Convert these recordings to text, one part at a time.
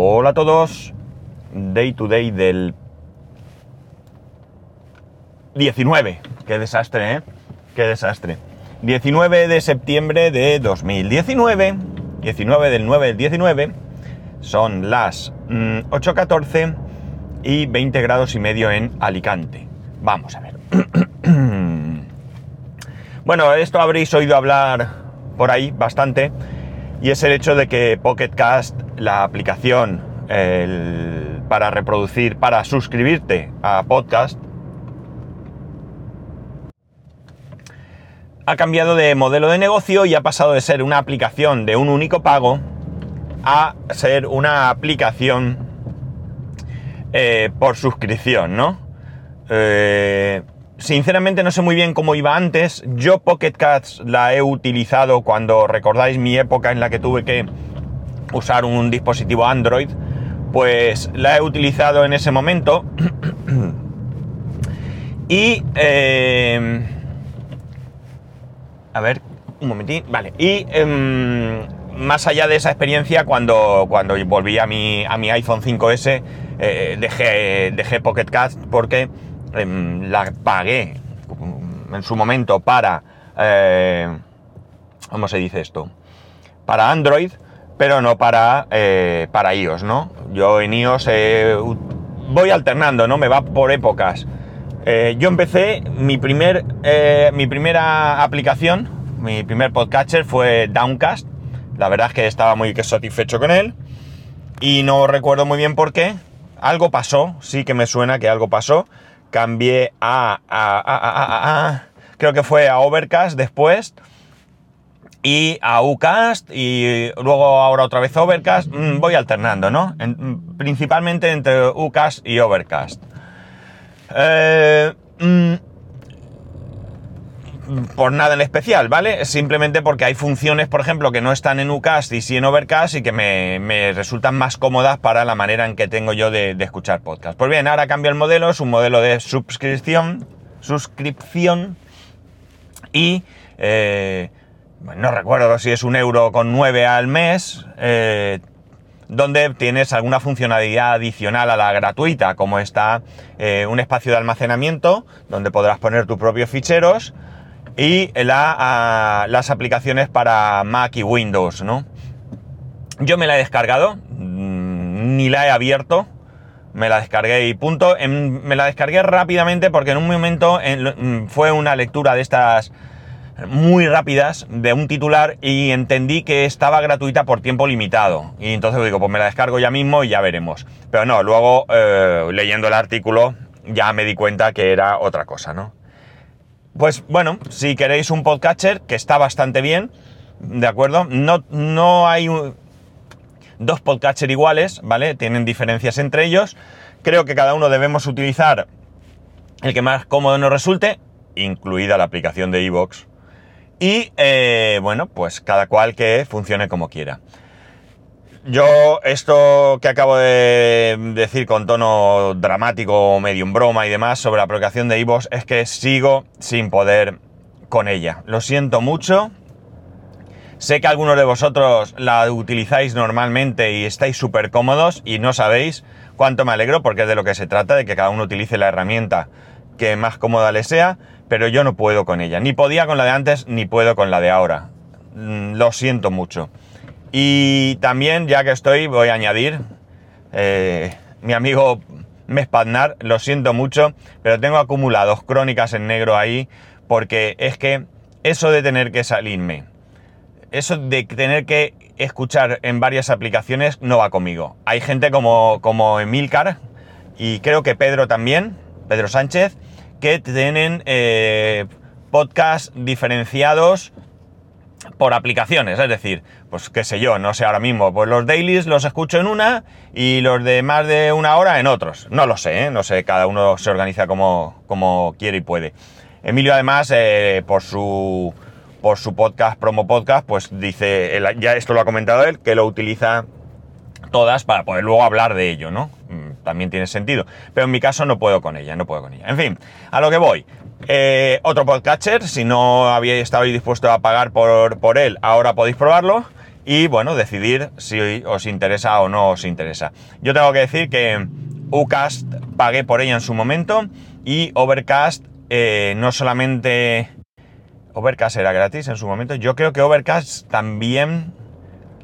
Hola a todos. Day to day del 19. Qué desastre, ¿eh? Qué desastre. 19 de septiembre de 2019. 19 del 9 del 19. Son las mm, 8.14 y 20 grados y medio en Alicante. Vamos a ver. bueno, esto habréis oído hablar por ahí bastante. Y es el hecho de que Pocket Cast, la aplicación el- para reproducir, para suscribirte a podcast, ha cambiado de modelo de negocio y ha pasado de ser una aplicación de un único pago a ser una aplicación eh, por suscripción, ¿no? Eh, sinceramente no sé muy bien cómo iba antes. Yo Pocket Cats la he utilizado cuando recordáis mi época en la que tuve que usar un dispositivo Android. Pues la he utilizado en ese momento. y... eh, a ver, un momentín. Vale. Y em, más allá de esa experiencia, cuando, cuando volví a mi, a mi iPhone 5S, eh, dejé, dejé Pocket Cast porque em, la pagué en su momento para... eh, ¿Cómo se dice esto? Para Android, pero no para, eh, para iOS, ¿no? Yo en iOS eh, voy alternando, ¿no? Me va por épocas. Eh, yo empecé, mi, primer, mi primera aplicación, mi primer podcatcher fue Downcast. La verdad es que estaba muy satisfecho con él. Y no recuerdo muy bien por qué. Algo pasó, sí que me suena que algo pasó. Cambié a- creo que fue a Overcast después. Y a Ucast y luego ahora otra vez Overcast. Mm, voy alternando, ¿no? En- principalmente entre Ucast y Overcast. Eh, mm, por nada en especial, ¿vale? Simplemente porque hay funciones, por ejemplo, que no están en Ucast y sí en Overcast y que me, resultan más cómodas para la manera en que tengo yo de, escuchar podcast. Pues bien, ahora cambio el modelo, es un modelo de suscripción, suscripción y eh, no recuerdo si es un euro con nueve al mes, eh, donde tienes alguna funcionalidad adicional a la gratuita, como está eh, un espacio de almacenamiento, donde podrás poner tus propios ficheros, y la, las aplicaciones para Mac y Windows, ¿no? Yo me la he descargado, mm, ni la he abierto, me la descargué y punto. En- me la descargué rápidamente porque en un momento mm, fue una lectura de estas muy rápidas de un titular y entendí que estaba gratuita por tiempo limitado. Y entonces digo, pues me la descargo ya mismo y ya veremos. Pero no, luego eh, leyendo el artículo ya me di cuenta que era otra cosa, ¿no? Pues bueno, si queréis un podcatcher, que está bastante bien, ¿de acuerdo? No, no hay dos podcatcher iguales, ¿vale? Tienen diferencias entre ellos. Creo que cada uno debemos utilizar el que más cómodo nos resulte, incluida la aplicación de iVoox. Y eh, bueno, pues cada cual que funcione como quiera. Yo esto que acabo de decir con tono dramático, medio en broma y demás sobre la aplicación de iVoox es que sigo sin poder con ella. Lo siento mucho. Sé que algunos de vosotros la utilizáis normalmente y estáis súper cómodos y no sabéis cuánto me alegro porque es de lo que se trata, de que cada uno utilice la herramienta que más cómoda le sea, pero yo no puedo con ella. Ni podía con la de antes, ni puedo con la de ahora. Mm, Lo siento mucho. Y también, ya que estoy, voy a añadir, eh, mi amigo Mespaznar, lo siento mucho, pero tengo acumulados crónicas en negro ahí, porque es que eso de tener que salirme, eso de tener que escuchar en varias aplicaciones no va conmigo. Hay gente como, como Emilcar y creo que Pedro también, Pedro Sánchez, que tienen eh, podcasts diferenciados por aplicaciones, es decir, pues qué sé yo, no sé ahora mismo, pues los dailies los escucho en una y los de más de una hora en otros. No lo sé, ¿eh? no sé, cada uno se organiza como, como quiere y puede. Emilio además, eh, por su por su podcast, promo podcast, pues dice, ya esto lo ha comentado él, que lo utiliza todas para poder luego hablar de ello, ¿no? Mm, También tiene sentido. Pero en mi caso no puedo con ella, no puedo con ella. En fin, a lo que voy. Eh, otro podcatcher, si no habíais estado dispuesto a pagar por, por él, ahora podéis probarlo. y bueno, decidir si os interesa o no os interesa. Yo tengo que decir que Ucast pagué por ella en su momento y Overcast eh, no solamente... Overcast era gratis en su momento. Yo creo que Overcast también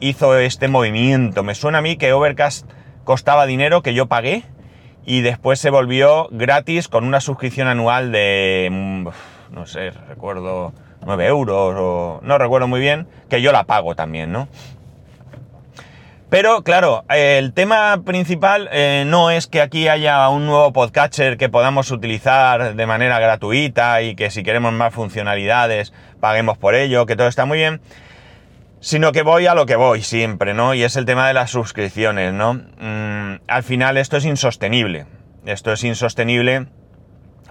hizo este movimiento. Me suena a mí que Overcast costaba dinero que yo pagué y después se volvió gratis con una suscripción anual de, mm, no sé, recuerdo 9 euros o no recuerdo muy bien, que yo la pago también, ¿no? Pero claro, el tema principal eh, no es que aquí haya un nuevo podcatcher que podamos utilizar de manera gratuita y que si queremos más funcionalidades paguemos por ello, que todo está muy bien, sino que voy a lo que voy siempre, ¿no? Y es el tema de las suscripciones, ¿no? Mm, al final esto es insostenible. Esto es insostenible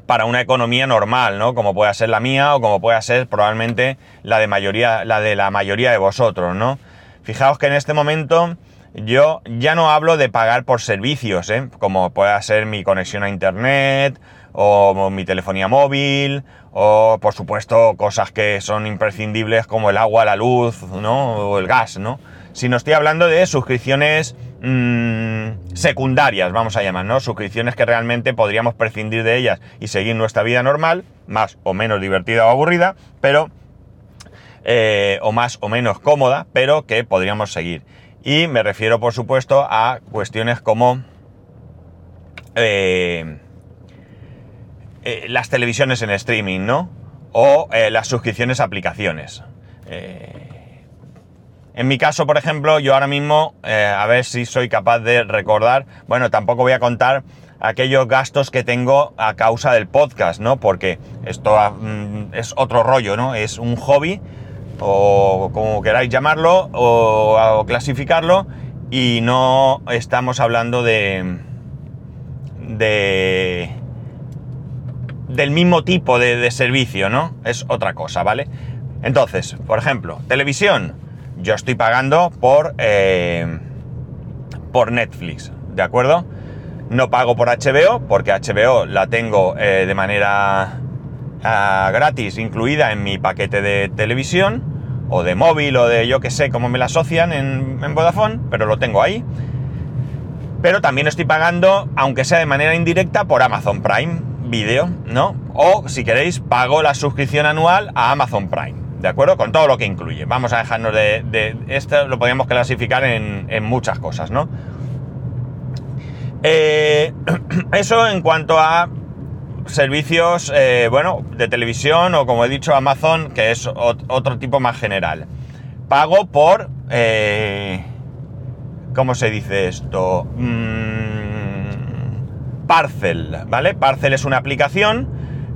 para una economía normal, ¿no? Como pueda ser la mía o como pueda ser probablemente la de mayoría, la de la mayoría de vosotros, ¿no? Fijaos que en este momento yo ya no hablo de pagar por servicios, ¿eh? como pueda ser mi conexión a internet, o mi telefonía móvil, o por supuesto cosas que son imprescindibles como el agua, la luz, ¿no? O el gas, ¿no? Sino estoy hablando de suscripciones mmm, secundarias, vamos a llamar, ¿no? Suscripciones que realmente podríamos prescindir de ellas y seguir nuestra vida normal, más o menos divertida o aburrida, pero... Eh, o más o menos cómoda, pero que podríamos seguir. Y me refiero, por supuesto, a cuestiones como eh, eh, las televisiones en streaming, ¿no? O eh, las suscripciones a aplicaciones. en mi caso, por ejemplo, yo ahora mismo, a ver si soy capaz de recordar, bueno, tampoco voy a contar aquellos gastos que tengo a causa del podcast, ¿no? Porque esto mm, es otro rollo, ¿no? Es un hobby o como queráis llamarlo, o, clasificarlo, y no estamos hablando de, de del mismo tipo de, servicio, ¿no? Es otra cosa, ¿vale? Entonces, por ejemplo, televisión. Yo estoy pagando por, eh, por Netflix, ¿de acuerdo? No pago por HBO, porque HBO la tengo eh, de manera gratis incluida en mi paquete de televisión o de móvil o de yo que sé cómo me la asocian en, en, Vodafone, pero lo tengo ahí. Pero también estoy pagando, aunque sea de manera indirecta, por Amazon Prime Video, ¿no? O si queréis, pago la suscripción anual a Amazon Prime, ¿de acuerdo? Con todo lo que incluye. Vamos a dejarnos de... esto lo podríamos clasificar en, en muchas cosas, ¿no? Eh, eso en cuanto a servicios, eh, bueno, de televisión o como he dicho Amazon, que es otro tipo más general. Pago por... Eh, ¿Cómo se dice esto? Mm, Parcel, ¿vale? Parcel es una aplicación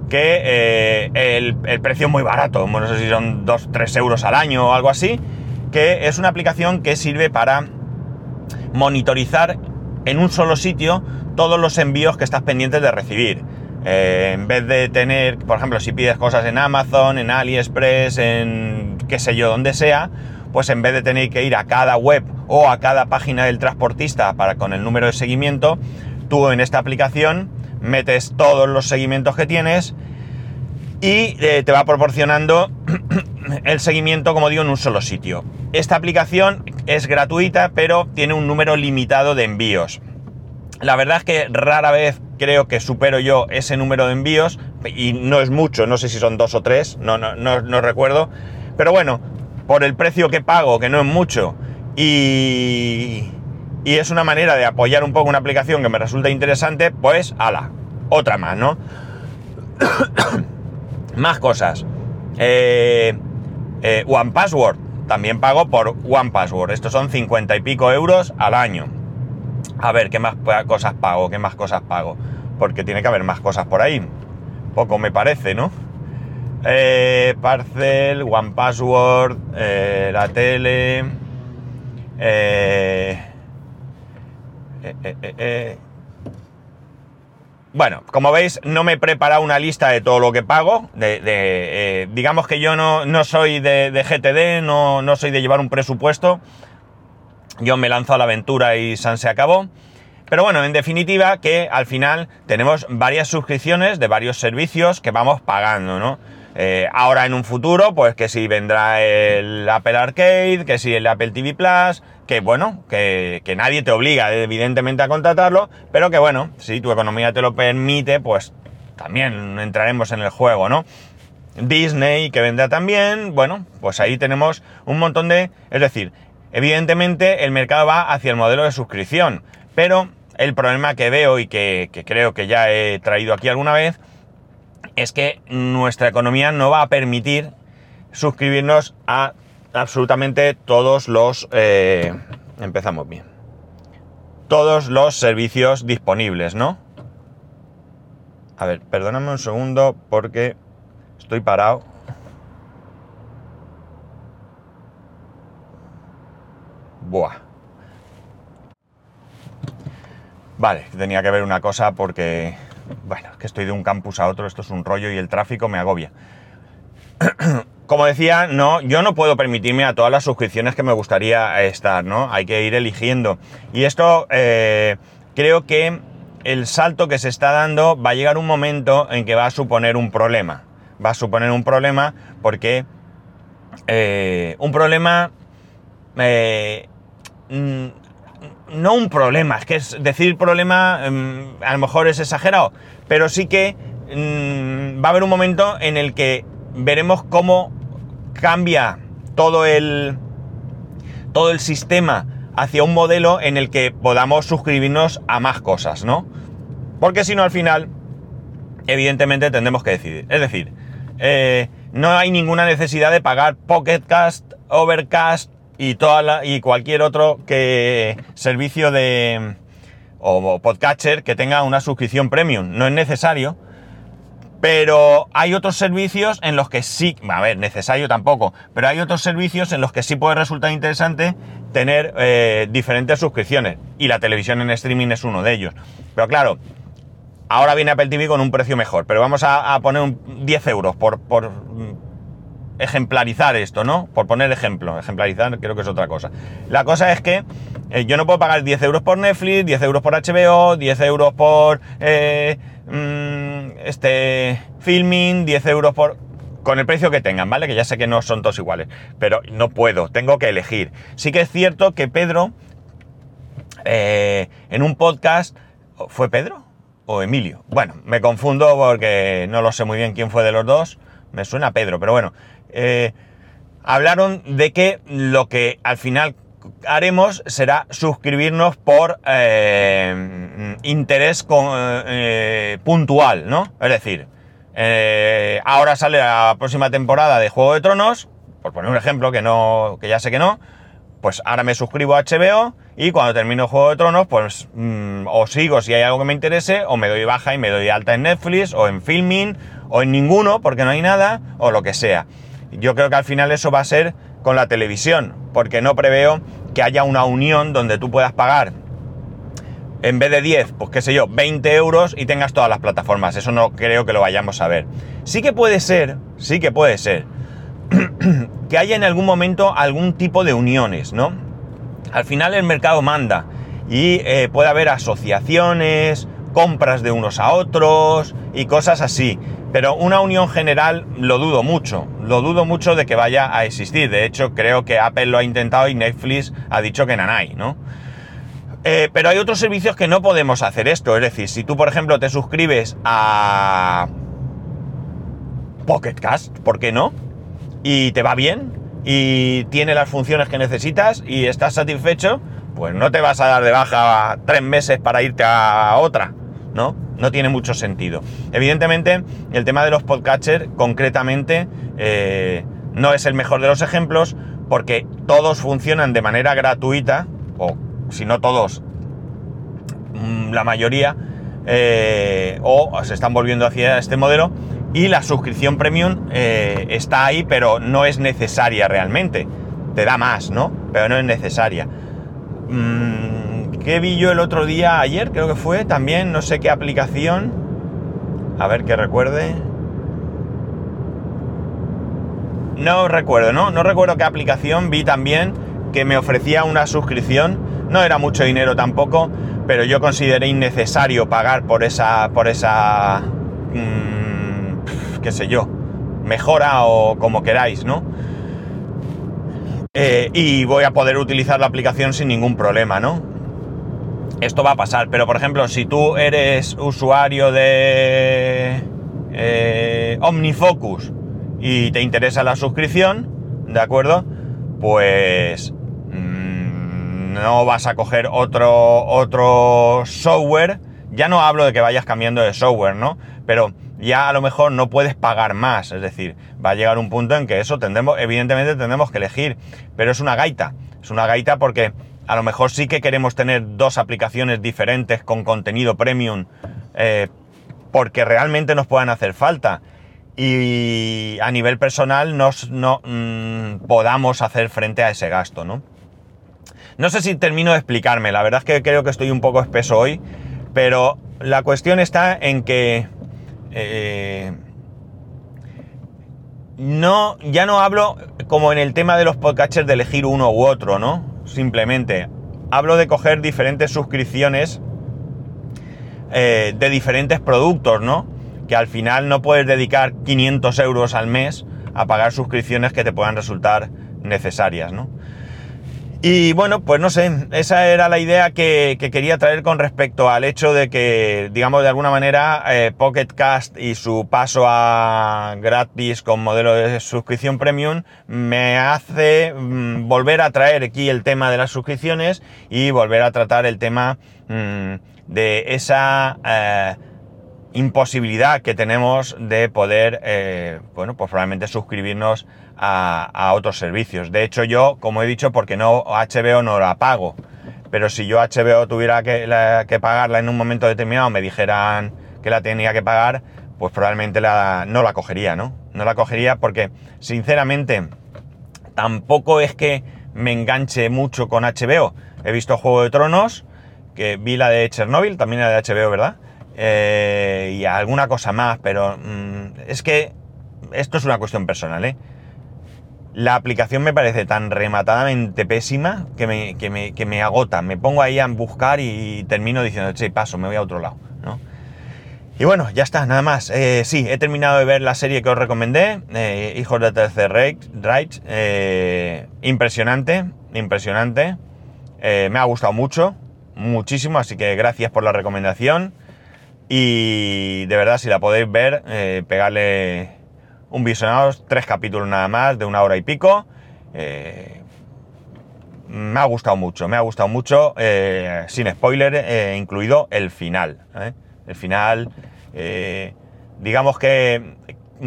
que eh, el, precio es muy barato, no sé si son 2-3 euros al año o algo así, que es una aplicación que sirve para monitorizar en un solo sitio todos los envíos que estás pendientes de recibir. Eh, en vez de tener, por ejemplo, si pides cosas en Amazon, en AliExpress, en qué sé yo, donde sea, pues en vez de tener que ir a cada web o a cada página del transportista para con el número de seguimiento, tú en esta aplicación metes todos los seguimientos que tienes y eh, te va proporcionando el seguimiento, como digo, en un solo sitio. Esta aplicación es gratuita, pero tiene un número limitado de envíos. La verdad es que rara vez creo que supero yo ese número de envíos y no es mucho, no sé si son dos o tres, no, no, no, recuerdo. Pero bueno, por el precio que pago, que no es mucho, y, y es una manera de apoyar un poco una aplicación que me resulta interesante, pues ala, otra más, ¿no? más cosas. Eh, eh, también pago por One Password. Estos son 50 y pico euros al año. A ver, ¿qué más cosas pago? ¿Qué más cosas pago? Porque tiene que haber más cosas por ahí. Poco me parece, ¿no? Eh, Parcel, One Password, eh, la tele. Eh, eh, bueno, como veis, no me he preparado una lista de todo lo que pago. Digamos que yo no, no soy de, de GTD, no, no soy de llevar un presupuesto yo me lanzo a la aventura y San se acabó. Pero bueno, en definitiva que al final tenemos varias suscripciones de varios servicios que vamos pagando, ¿no? Eh, ahora en un futuro, pues que si vendrá el Apple Arcade, que si el Apple TV Plus, que bueno, que, nadie te obliga evidentemente a contratarlo, pero que bueno, si tu economía te lo permite, pues también entraremos en el juego, ¿no? Disney que vendrá también, bueno, pues ahí tenemos un montón de... Es decir, evidentemente el mercado va hacia el modelo de suscripción, pero el problema que veo y que creo que ya he traído aquí alguna vez es que nuestra economía no va a permitir suscribirnos a absolutamente todos los... Eh, empezamos bien. Todos los servicios disponibles, ¿no? A ver, perdóname un segundo porque estoy parado. Buah. Vale, tenía que ver una cosa porque bueno, que estoy de un campus a otro, esto es un rollo y el tráfico me agobia. Como decía, no, yo no puedo permitirme a todas las suscripciones que me gustaría estar, ¿no? Hay que ir eligiendo. Y esto eh, creo que el salto que se está dando va a llegar un momento en que va a suponer un problema. Va a suponer un problema porque eh, un problema eh, mm, no un problema, es que es decir problema em, a lo mejor es exagerado, pero sí que mm, va a haber un momento en el que veremos cómo cambia todo el todo el sistema hacia un modelo en el que podamos suscribirnos a más cosas, ¿no? Porque si no al final evidentemente tendremos que decidir. Es decir, eh, no hay ninguna necesidad de pagar Pocketcast, Overcast, y, toda y cualquier otro que servicio de o podcatcher que tenga una suscripción premium. No es necesario, pero hay otros servicios en los que sí, a ver, necesario tampoco, pero hay otros servicios en los que sí puede resultar interesante tener eh, diferentes suscripciones y la televisión en streaming es uno de ellos. Pero claro, ahora viene Apple TV con un precio mejor, pero vamos a, poner un 10 euros por, por ejemplarizar esto, ¿no? Por poner ejemplo, ejemplarizar creo que es otra cosa. La cosa es que eh, yo no puedo pagar 10 euros por Netflix, 10 euros por HBO, 10 euros por eh, mm, este filming, 10 euros por... con el precio que tengan, ¿vale? Que ya sé que no son todos iguales, pero no puedo, tengo que elegir. Sí que es cierto que Pedro, eh, en un podcast, ¿fue Pedro? ¿O Emilio? Bueno, me confundo porque no lo sé muy bien quién fue de los dos. Me suena a Pedro, pero bueno, eh, hablaron de que lo que al final haremos será suscribirnos por eh, interés eh, puntual, ¿no? Es decir, ahora sale la próxima temporada de Juego de Tronos, por poner un ejemplo que no, que ya sé que no, pues ahora me suscribo a HBO y cuando termino Juego de Tronos, pues mm, o sigo si hay algo que me interese, o me doy baja y me doy alta en Netflix, o en Filming, o en ninguno, porque no hay nada, o lo que sea. Yo creo que al final eso va a ser con la televisión, porque no preveo que haya una unión donde tú puedas pagar en vez de 10, pues qué sé yo, 20 euros y tengas todas las plataformas. Eso no creo que lo vayamos a ver. Sí que puede ser, sí que puede ser, que haya en algún momento algún tipo de uniones, ¿no? Al final el mercado manda y eh, puede haber asociaciones, compras de unos a otros y cosas así. Pero una unión general lo dudo mucho, lo dudo mucho de que vaya a existir. De hecho, creo que Apple lo ha intentado y Netflix ha dicho que nanay, ¿no? Eh, pero hay otros servicios que no podemos hacer esto. Es decir, si tú, por ejemplo, te suscribes a Pocket Cast, ¿por qué no? Y te va bien y tiene las funciones que necesitas y estás satisfecho, pues no te vas a dar de baja tres meses para irte a otra, ¿no? no tiene mucho sentido. Evidentemente, el tema de los podcatchers, concretamente, eh, no es el mejor de los ejemplos, porque todos funcionan de manera gratuita, o si no todos, mm, la mayoría, eh, o se están volviendo hacia este modelo, y la suscripción premium eh, está ahí, pero no es necesaria realmente. Te da más, ¿no? Pero no es necesaria. Mm, ¿Qué vi yo el otro día, ayer creo que fue, también, no sé qué aplicación. A ver que recuerde. No recuerdo, ¿no? No recuerdo qué aplicación vi también que me ofrecía una suscripción. No era mucho dinero tampoco, pero yo consideré innecesario pagar por esa, por esa, mmm, qué sé yo, mejora o como queráis, ¿no? Eh, y voy a poder utilizar la aplicación sin ningún problema, ¿no? Esto va a pasar, pero por ejemplo, si tú eres usuario de eh, OmniFocus y te interesa la suscripción, ¿de acuerdo? Pues mm, no vas a coger otro, otro software. Ya no hablo de que vayas cambiando de software, ¿no? Pero ya a lo mejor no puedes pagar más. Es decir, va a llegar un punto en que eso tendremos, evidentemente tendremos que elegir. Pero es una gaita. Es una gaita porque a lo mejor sí que queremos tener dos aplicaciones diferentes con contenido premium. Eh, porque realmente nos puedan hacer falta. Y a nivel personal nos, no mm, podamos hacer frente a ese gasto, ¿no? No sé si termino de explicarme, la verdad es que creo que estoy un poco espeso hoy, pero la cuestión está en que eh, no, ya no hablo como en el tema de los podcasters de elegir uno u otro, ¿no? Simplemente hablo de coger diferentes suscripciones eh, de diferentes productos, ¿no? Que al final no puedes dedicar 500 euros al mes a pagar suscripciones que te puedan resultar necesarias, ¿no? Y bueno, pues no sé, esa era la idea que, quería traer con respecto al hecho de que, digamos, de alguna manera, eh, Pocket Cast y su paso a gratis con modelo de suscripción premium me hace mm, volver a traer aquí el tema de las suscripciones y volver a tratar el tema mm, de esa eh, imposibilidad que tenemos de poder, eh, bueno, pues probablemente suscribirnos a, otros servicios. De hecho, yo, como he dicho, porque no HBO no la pago, pero si yo HBO tuviera que, pagarla en un momento determinado, me dijeran que la tenía que pagar, pues probablemente la, no la cogería, ¿no? No la cogería porque, sinceramente, tampoco es que me enganche mucho con HBO. He visto Juego de Tronos, que vi la de Chernobyl, también la de HBO, ¿verdad? Eh, y alguna cosa más, pero mm, es que esto es una cuestión personal, ¿eh? La aplicación me parece tan rematadamente pésima que me, que me, agota. Me pongo ahí a buscar y termino diciendo, che, paso, me voy a otro lado. Y bueno, ya está, nada más. Eh, sí, he terminado de ver la serie que os recomendé, eh, Hijos de Tercer Reich. Eh, impresionante, impresionante. me ha gustado mucho, muchísimo, así que gracias por la recomendación. Y de verdad, si la podéis ver, pegarle un visionado, tres capítulos nada más, de una hora y pico. Eh, me ha gustado mucho, me ha gustado mucho, eh, sin spoiler, eh, incluido el final. El final, digamos que mm,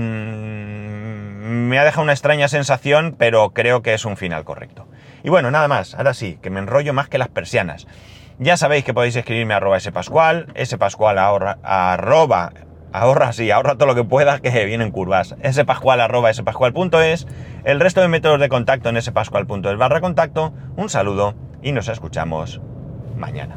me ha dejado una extraña sensación, pero creo que es un final correcto. Y bueno, nada más, ahora sí, que me enrollo más que las persianas. Ya sabéis que podéis escribirme a arroba spascual, spascual arroba ahorra, sí, ahorra todo lo que puedas que vienen curvas. spascual arroba spascual.es, el resto de métodos de contacto en spascual.es barra contacto. Un saludo y nos escuchamos mañana.